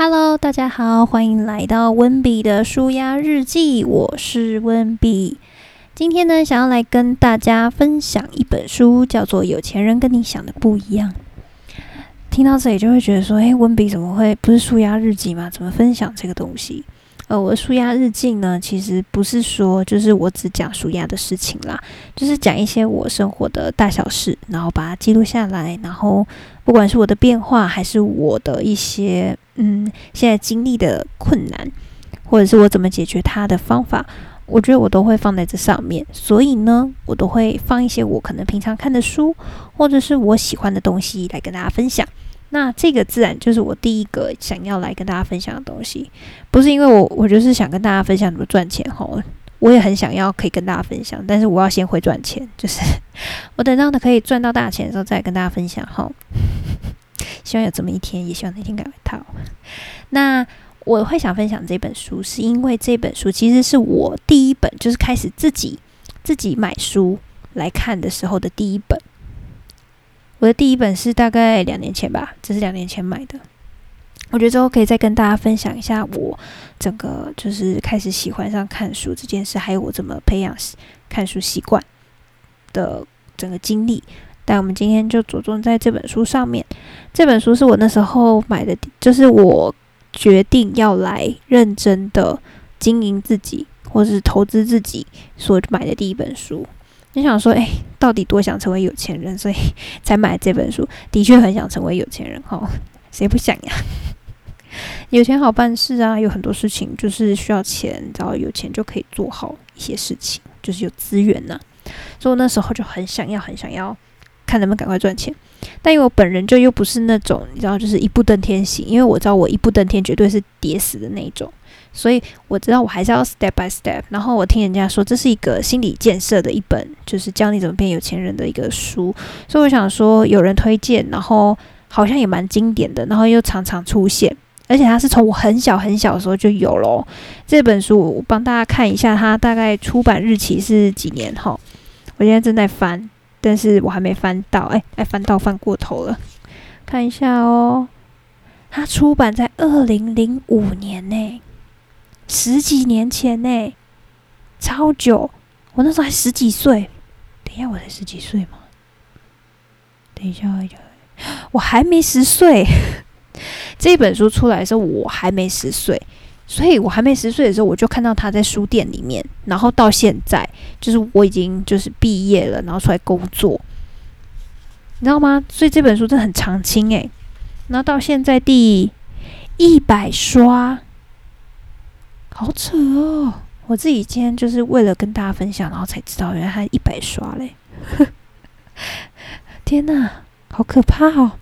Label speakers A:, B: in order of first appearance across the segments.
A: Hello，大家好，欢迎来到温比的舒压日记，我是温比。今天呢，想要来跟大家分享一本书，叫做《有钱人跟你想的不一样》。听到这里就会觉得说，诶，温比怎么会不是舒压日记吗？怎么分享这个东西？呃，我的舒压日记呢，其实不是说就是我只讲舒压的事情啦，就是讲一些我生活的大小事，然后把它记录下来，然后不管是我的变化，还是我的一些嗯现在经历的困难，或者是我怎么解决它的方法。我觉得我都会放在这上面，所以呢，我都会放一些我可能平常看的书，或者是我喜欢的东西来跟大家分享。那这个自然就是我第一个想要来跟大家分享的东西，不是因为我我就是想跟大家分享怎么赚钱吼，我也很想要可以跟大家分享，但是我要先会赚钱，就是 我等到的可以赚到大钱的时候再跟大家分享哈。希望有这么一天，也希望那天赶快到。那。我会想分享这本书，是因为这本书其实是我第一本，就是开始自己自己买书来看的时候的第一本。我的第一本是大概两年前吧，这是两年前买的。我觉得之后可以再跟大家分享一下我整个就是开始喜欢上看书这件事，还有我怎么培养看书习惯的整个经历。但我们今天就着重在这本书上面。这本书是我那时候买的，就是我。决定要来认真的经营自己，或者是投资自己所买的第一本书。你想说，哎，到底多想成为有钱人，所以才买这本书。的确很想成为有钱人，哈，谁不想呀？有钱好办事啊，有很多事情就是需要钱，只要有钱就可以做好一些事情，就是有资源呐。所以我那时候就很想要，很想要。看能不能赶快赚钱，但因为我本人就又不是那种你知道，就是一步登天型，因为我知道我一步登天绝对是跌死的那种，所以我知道我还是要 step by step。然后我听人家说这是一个心理建设的一本，就是教你怎么变有钱人的一个书，所以我想说有人推荐，然后好像也蛮经典的，然后又常常出现，而且它是从我很小很小的时候就有了这本书。我帮大家看一下，它大概出版日期是几年哈？我现在正在翻。但是我还没翻到，哎哎，翻到翻过头了，看一下哦。它出版在二零零五年呢，十几年前呢，超久。我那时候还十几岁，等一下我才十几岁吗？等一下，我还没十岁。这本书出来的时候，我还没十岁。所以我还没十岁的时候，我就看到他在书店里面，然后到现在，就是我已经就是毕业了，然后出来工作，你知道吗？所以这本书真的很长青诶。然后到现在第一百刷，好扯哦！我自己今天就是为了跟大家分享，然后才知道原来他一百刷嘞，天哪，好可怕哦！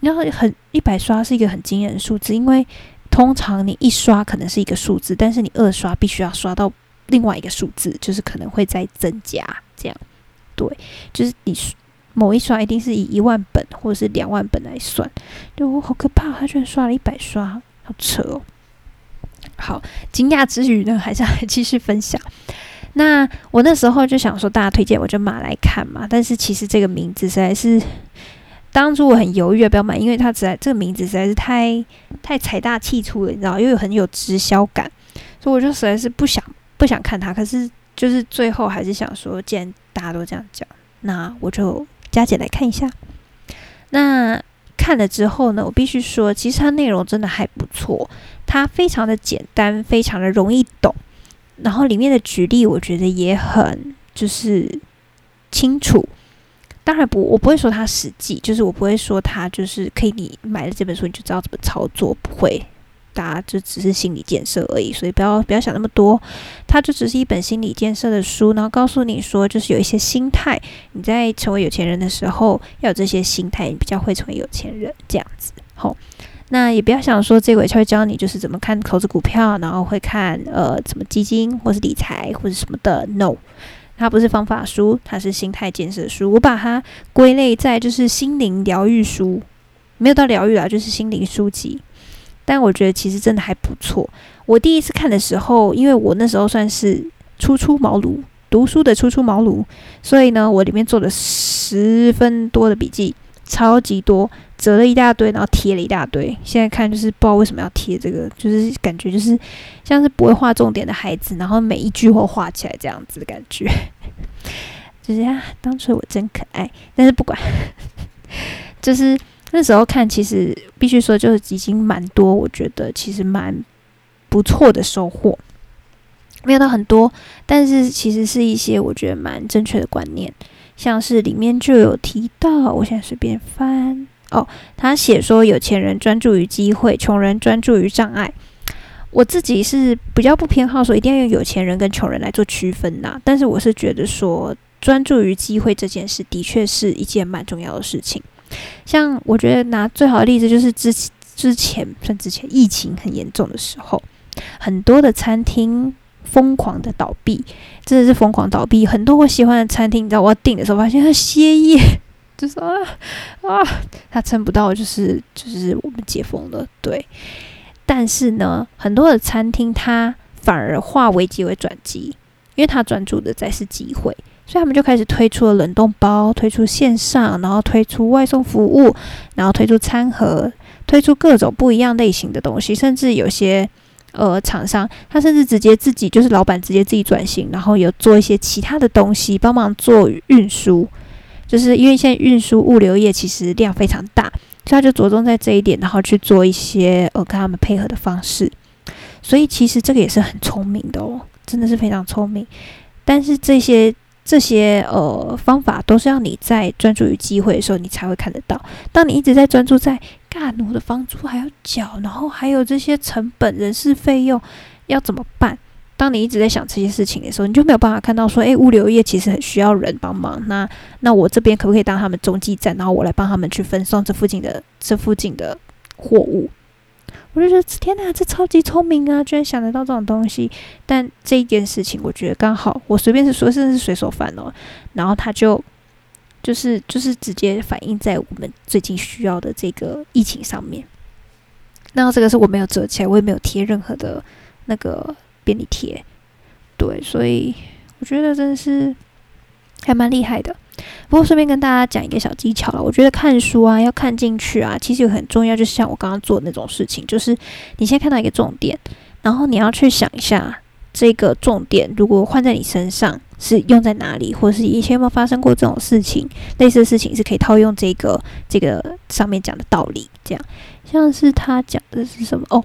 A: 然后很一百刷是一个很惊人的数字，因为。通常你一刷可能是一个数字，但是你二刷必须要刷到另外一个数字，就是可能会再增加这样。对，就是你某一刷一定是以一万本或者是两万本来算，就好可怕，他居然刷了一百刷，好扯哦。好，惊讶之余呢，还是来继续分享。那我那时候就想说，大家推荐我就买来看嘛，但是其实这个名字实在是。当初我很犹豫要不要买，因为它实在这个名字实在是太太财大气粗了，你知道，又有很有直销感，所以我就实在是不想不想看它。可是就是最后还是想说，既然大家都这样讲，那我就加减来看一下。那看了之后呢，我必须说，其实它内容真的还不错，它非常的简单，非常的容易懂，然后里面的举例我觉得也很就是清楚。当然不，我不会说它实际，就是我不会说它就是可以，你买了这本书你就知道怎么操作，不会，大家就只是心理建设而已，所以不要不要想那么多，它就只是一本心理建设的书，然后告诉你说，就是有一些心态，你在成为有钱人的时候要有这些心态，你比较会成为有钱人这样子。好，那也不要想说这位他会教你就是怎么看投资股票，然后会看呃怎么基金或是理财或者什么的，no。它不是方法书，它是心态建设书。我把它归类在就是心灵疗愈书，没有到疗愈啊，就是心灵书籍。但我觉得其实真的还不错。我第一次看的时候，因为我那时候算是初出茅庐，读书的初出茅庐，所以呢，我里面做了十分多的笔记，超级多，折了一大堆，然后贴了一大堆。现在看就是不知道为什么要贴这个，就是感觉就是像是不会画重点的孩子，然后每一句话画起来这样子的感觉。就是啊，当初我真可爱。但是不管，就是那时候看，其实必须说就是已经蛮多，我觉得其实蛮不错的收获。没有到很多，但是其实是一些我觉得蛮正确的观念。像是里面就有提到，我现在随便翻哦，他写说有钱人专注于机会，穷人专注于障碍。我自己是比较不偏好说一定要用有钱人跟穷人来做区分呐，但是我是觉得说专注于机会这件事的确是一件蛮重要的事情。像我觉得拿最好的例子就是之之前算之前疫情很严重的时候，很多的餐厅。疯狂的倒闭，真的是疯狂倒闭。很多我喜欢的餐厅，你知道我要订的时候，发现它歇业，就说啊啊，它撑不到，就是就是我们解封了。对，但是呢，很多的餐厅它反而化危机为转机，因为它专注的在是机会，所以他们就开始推出了冷冻包，推出线上，然后推出外送服务，然后推出餐盒，推出各种不一样类型的东西，甚至有些。呃，厂商他甚至直接自己就是老板直接自己转型，然后有做一些其他的东西帮忙做运输，就是因为现在运输物流业其实量非常大，所以他就着重在这一点，然后去做一些呃跟他们配合的方式。所以其实这个也是很聪明的哦，真的是非常聪明。但是这些这些呃方法都是要你在专注于机会的时候，你才会看得到。当你一直在专注在。干，我的房租还要缴，然后还有这些成本、人事费用要怎么办？当你一直在想这些事情的时候，你就没有办法看到说，诶，物流业其实很需要人帮忙。那那我这边可不可以当他们中继站，然后我来帮他们去分送这附近的这附近的货物？我就觉得天哪，这超级聪明啊，居然想得到这种东西。但这一件事情，我觉得刚好我随便是说，甚至是随手翻哦，然后他就。就是就是直接反映在我们最近需要的这个疫情上面。那这个是我没有折起来，我也没有贴任何的那个便利贴。对，所以我觉得真的是还蛮厉害的。不过顺便跟大家讲一个小技巧了，我觉得看书啊要看进去啊，其实有很重要，就是像我刚刚做的那种事情，就是你先看到一个重点，然后你要去想一下。这个重点如果换在你身上是用在哪里，或是以前有没有发生过这种事情？类似的事情是可以套用这个这个上面讲的道理。这样像是他讲的是什么？哦，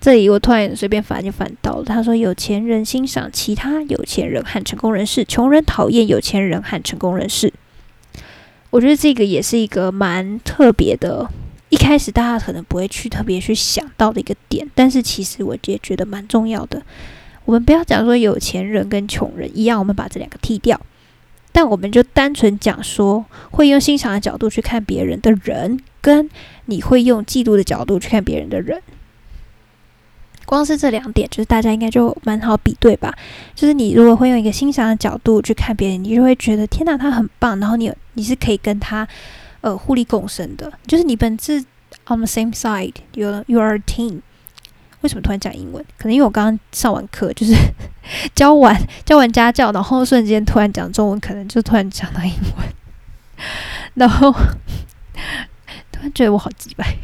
A: 这里我突然随便翻就翻到了。他说：“有钱人欣赏其他有钱人和成功人士，穷人讨厌有钱人和成功人士。”我觉得这个也是一个蛮特别的。一开始大家可能不会去特别去想到的一个点，但是其实我也觉得蛮重要的。我们不要讲说有钱人跟穷人一样，我们把这两个剔掉，但我们就单纯讲说会用欣赏的角度去看别人的人，跟你会用嫉妒的角度去看别人的人，光是这两点，就是大家应该就蛮好比对吧？就是你如果会用一个欣赏的角度去看别人，你就会觉得天哪，他很棒，然后你你是可以跟他呃互利共生的，就是你本质 on the same side，you you are a team。为什么突然讲英文？可能因为我刚刚上完课，就是 教完教完家教，然后瞬间突然讲中文，可能就突然讲到英文，然后突然觉得我好鸡掰，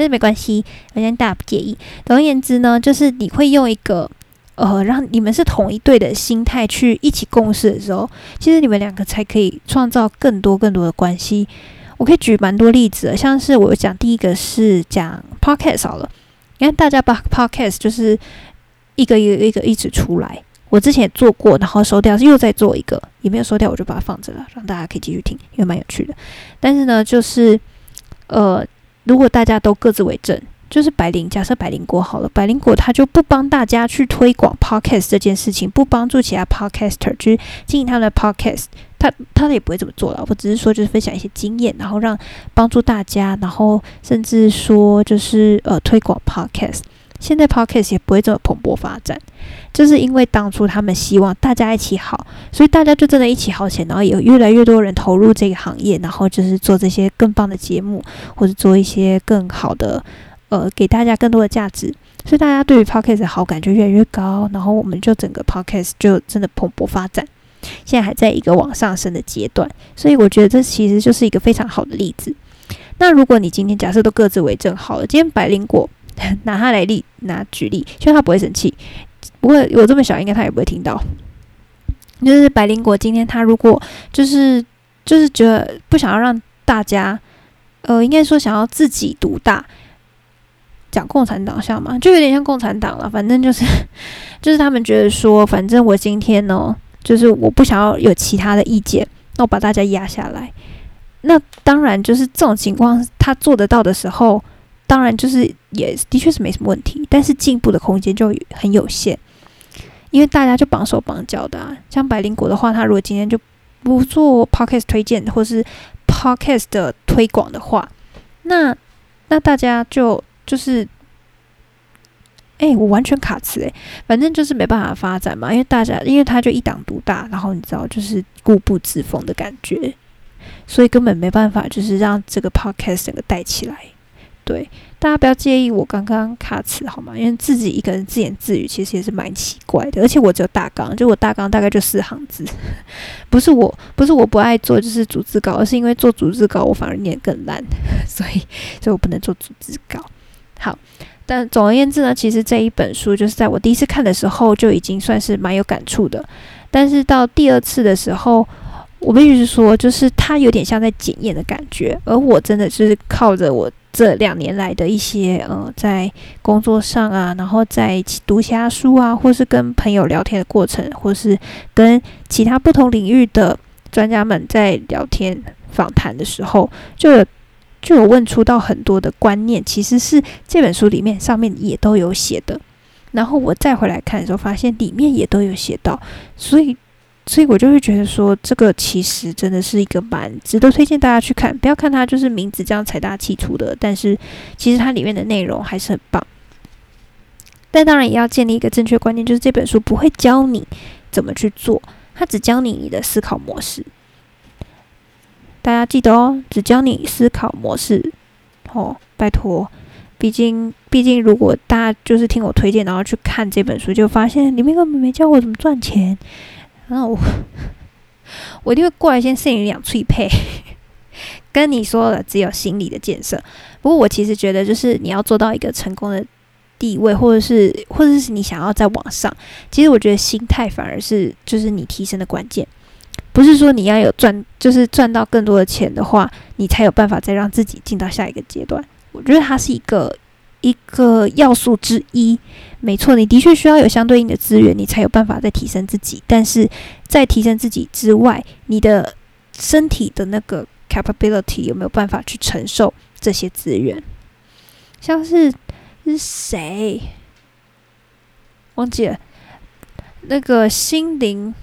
A: 但是没关系，反正大家不介意。总而言之呢，就是你会用一个呃，让你们是同一队的心态去一起共事的时候，其实你们两个才可以创造更多更多的关系。我可以举蛮多例子，像是我讲第一个是讲 podcast 好了。你看，大家把 podcast 就是一个一个一个一直出来。我之前也做过，然后收掉，又再做一个，也没有收掉，我就把它放着了，让大家可以继续听，因为蛮有趣的。但是呢，就是呃，如果大家都各自为政，就是百灵，假设百灵果好了，百灵果他就不帮大家去推广 podcast 这件事情，不帮助其他 podcaster 去经营他们的 podcast。他他也不会这么做了，我只是说就是分享一些经验，然后让帮助大家，然后甚至说就是呃推广 podcast。现在 podcast 也不会这么蓬勃发展，就是因为当初他们希望大家一起好，所以大家就真的一起好起来，然后有越来越多人投入这个行业，然后就是做这些更棒的节目，或者做一些更好的呃给大家更多的价值，所以大家对于 podcast 的好感就越来越高，然后我们就整个 podcast 就真的蓬勃发展。现在还在一个往上升的阶段，所以我觉得这其实就是一个非常好的例子。那如果你今天假设都各自为政好了，今天百灵果 拿他来例拿举例，希望他不会生气。不过我这么小，应该他也不会听到。就是白灵果今天他如果就是就是觉得不想要让大家，呃，应该说想要自己独大，讲共产党像吗？就有点像共产党了。反正就是 就是他们觉得说，反正我今天呢，就是我不想要有其他的意见，那我把大家压下来。那当然就是这种情况，他做得到的时候，当然就是也的确是没什么问题，但是进步的空间就很有限，因为大家就绑手绑脚的啊。像百灵果的话，他如果今天就不做 podcast 推荐或是 podcast 的推广的话，那那大家就就是，哎，我完全卡词哎，反正就是没办法发展嘛，因为大家因为他就一党独大，然后你知道就是固步自封的感觉。所以根本没办法，就是让这个 podcast 整个带起来。对，大家不要介意我刚刚卡词好吗？因为自己一个人自言自语，其实也是蛮奇怪的。而且我只有大纲，就我大纲大概就四行字，不是我不是我不爱做，就是组织稿，而是因为做组织稿我反而念更烂，所以所以我不能做组织稿。好，但总而言之呢，其实这一本书就是在我第一次看的时候就已经算是蛮有感触的，但是到第二次的时候。我必须说，就是它有点像在检验的感觉，而我真的是靠着我这两年来的一些呃，在工作上啊，然后在读其他书啊，或是跟朋友聊天的过程，或是跟其他不同领域的专家们在聊天访谈的时候，就有就有问出到很多的观念，其实是这本书里面上面也都有写的，然后我再回来看的时候，发现里面也都有写到，所以。所以我就会觉得说，这个其实真的是一个蛮值得推荐大家去看。不要看它就是名字这样财大气粗的，但是其实它里面的内容还是很棒。但当然也要建立一个正确观念，就是这本书不会教你怎么去做，它只教你你的思考模式。大家记得哦，只教你思考模式哦，拜托。毕竟，毕竟如果大家就是听我推荐，然后去看这本书，就发现里面根本没教我怎么赚钱。那我我一定会过来先摄你两脆配，跟你说了，只有心理的建设。不过我其实觉得，就是你要做到一个成功的地位，或者是或者是你想要在网上，其实我觉得心态反而是就是你提升的关键。不是说你要有赚，就是赚到更多的钱的话，你才有办法再让自己进到下一个阶段。我觉得它是一个。一个要素之一，没错，你的确需要有相对应的资源，你才有办法再提升自己。但是在提升自己之外，你的身体的那个 capability 有没有办法去承受这些资源？像是是谁忘记了那个心灵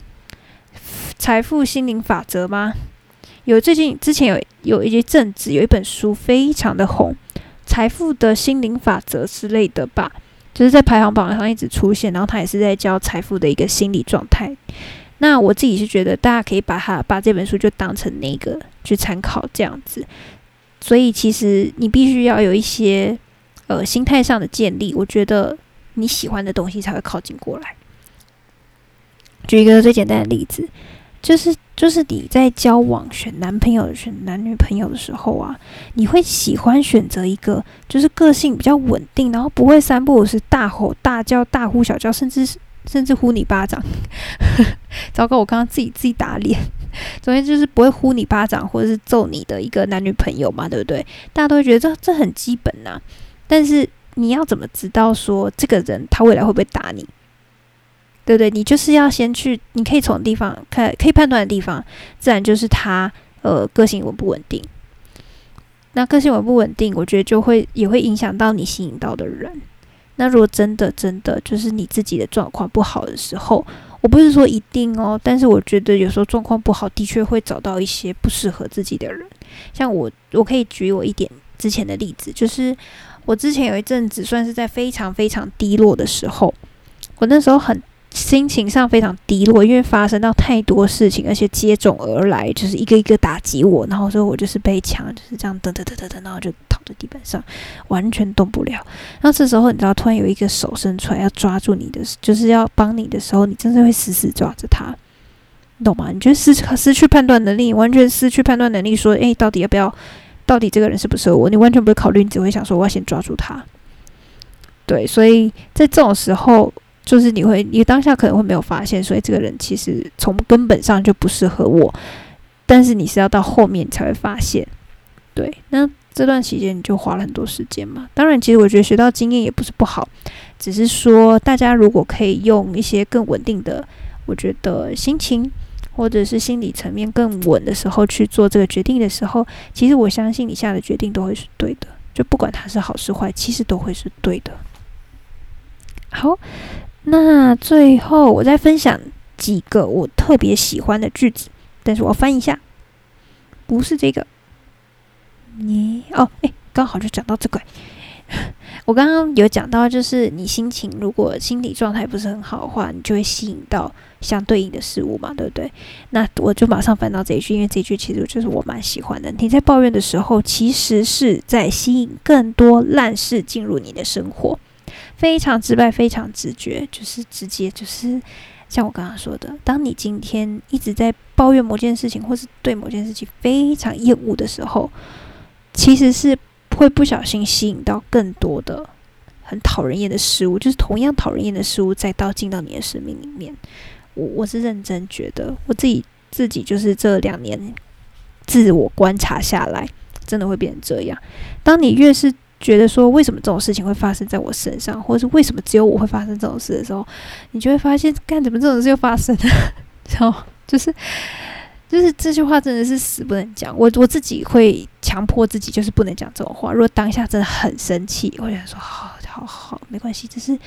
A: 财富心灵法则吗？有最近之前有有一些阵子有一本书非常的红。财富的心灵法则之类的吧，就是在排行榜上一直出现，然后他也是在教财富的一个心理状态。那我自己是觉得，大家可以把它把这本书就当成那个去参考这样子。所以其实你必须要有一些呃心态上的建立，我觉得你喜欢的东西才会靠近过来。举一个最简单的例子。就是就是你在交往选男朋友、选男女朋友的时候啊，你会喜欢选择一个就是个性比较稳定，然后不会三不五时大吼大叫、大呼小叫，甚至 甚至呼你巴掌。糟糕，我刚刚自己自己打脸。总之就是不会呼你巴掌或者是揍你的一个男女朋友嘛，对不对？大家都会觉得这这很基本呐。但是你要怎么知道说这个人他未来会不会打你？对对？你就是要先去，你可以从地方看，可以判断的地方，自然就是他呃个性稳不稳定。那个性稳不稳定，我觉得就会也会影响到你吸引到的人。那如果真的真的就是你自己的状况不好的时候，我不是说一定哦，但是我觉得有时候状况不好，的确会找到一些不适合自己的人。像我，我可以举我一点之前的例子，就是我之前有一阵子算是在非常非常低落的时候，我那时候很。心情上非常低落，因为发生到太多事情，而且接踵而来，就是一个一个打击我，然后说我就是被抢，就是这样噔噔噔噔噔，然后就躺在地板上，完全动不了。然后这时候你知道，突然有一个手伸出来要抓住你的，就是要帮你的时候，你真的会死死抓着他，你懂吗？你就失失去判断能力，完全失去判断能力，说，诶，到底要不要到底这个人适不适合我，你完全不会考虑，你只会想说我要先抓住他。对，所以在这种时候，就是你会，你当下可能会没有发现，所以这个人其实从根本上就不适合我。但是你是要到后面才会发现，对，那这段期间你就花了很多时间嘛。当然，其实我觉得学到经验也不是不好，只是说大家如果可以用一些更稳定的，我觉得心情或者是心理层面更稳的时候去做这个决定的时候，其实我相信你下的决定都会是对的，就不管它是好是坏，其实都会是对的。好，那最后我再分享几个我特别喜欢的句子，但是我翻一下，不是这个，你哦，哎，刚好就讲到这个。我刚刚有讲到，就是你心情如果心理状态不是很好的话，你就会吸引到相对应的事物嘛，对不对？那我就马上翻到这一句，因为这一句其实就是我蛮喜欢的。你在抱怨的时候，其实是在吸引更多烂事进入你的生活。非常直白，非常直觉，就是直接，就是像我刚刚说的，当你今天一直在抱怨某件事情，或是对某件事情非常厌恶的时候，其实是会不小心吸引到更多的很讨人厌的事物，就是同样讨人厌的事物再到进到你的生命里面。我我是认真觉得，我自己自己就是这两年自我观察下来，真的会变成这样。当你越是觉得说为什么这种事情会发生在我身上，或者是为什么只有我会发生这种事的时候，你就会发现，干怎么这种事又发生了？然后就是就是这句话真的是死不能讲。我我自己会强迫自己，就是不能讲这种话。如果当下真的很生气，我想说好好好，没关系，这是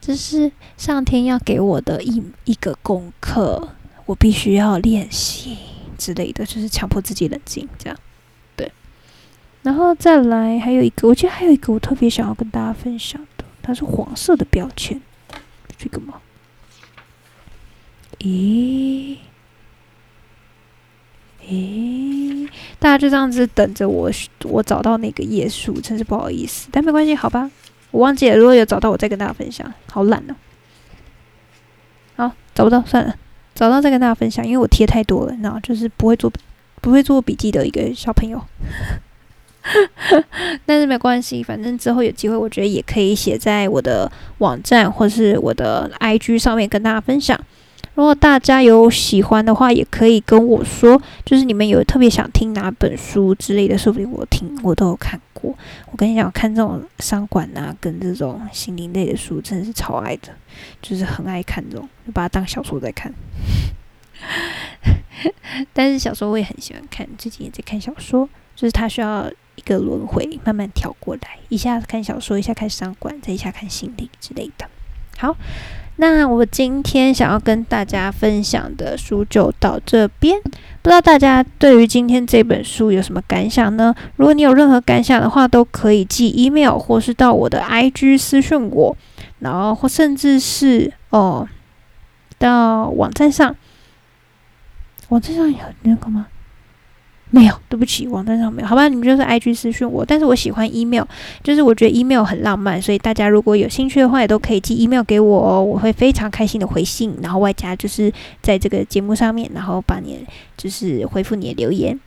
A: 这是上天要给我的一一个功课，我必须要练习之类的，就是强迫自己冷静这样。然后再来，还有一个，我记得还有一个我特别想要跟大家分享的，它是黄色的标签，这个吗？咦，咦，大家就这样子等着我，我找到那个页数，真是不好意思，但没关系，好吧，我忘记了，如果有找到，我再跟大家分享。好懒哦，好，找不到算了，找到再跟大家分享，因为我贴太多了，然后就是不会做不会做笔记的一个小朋友。但是没关系，反正之后有机会，我觉得也可以写在我的网站或是我的 IG 上面跟大家分享。如果大家有喜欢的话，也可以跟我说，就是你们有特别想听哪本书之类的，说不定我听我都有看过。我跟你讲，看这种商管啊，跟这种心灵类的书，真的是超爱的，就是很爱看这种，就把它当小说在看。但是小说我也很喜欢看，最近也在看小说，就是它需要。一个轮回，慢慢跳过来，一下看小说，一下看商管，再一下看心理之类的。好，那我今天想要跟大家分享的书就到这边。不知道大家对于今天这本书有什么感想呢？如果你有任何感想的话，都可以寄 email 或是到我的 IG 私讯我，然后或甚至是哦到网站上，网站上有那个吗？没有，对不起，网站上没有。好吧，你们就是 I G 私讯我，但是我喜欢 email，就是我觉得 email 很浪漫，所以大家如果有兴趣的话，也都可以寄 email 给我哦，我会非常开心的回信，然后外加就是在这个节目上面，然后把你就是回复你的留言。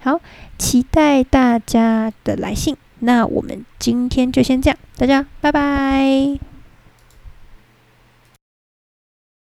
A: 好，期待大家的来信。那我们今天就先这样，大家拜拜。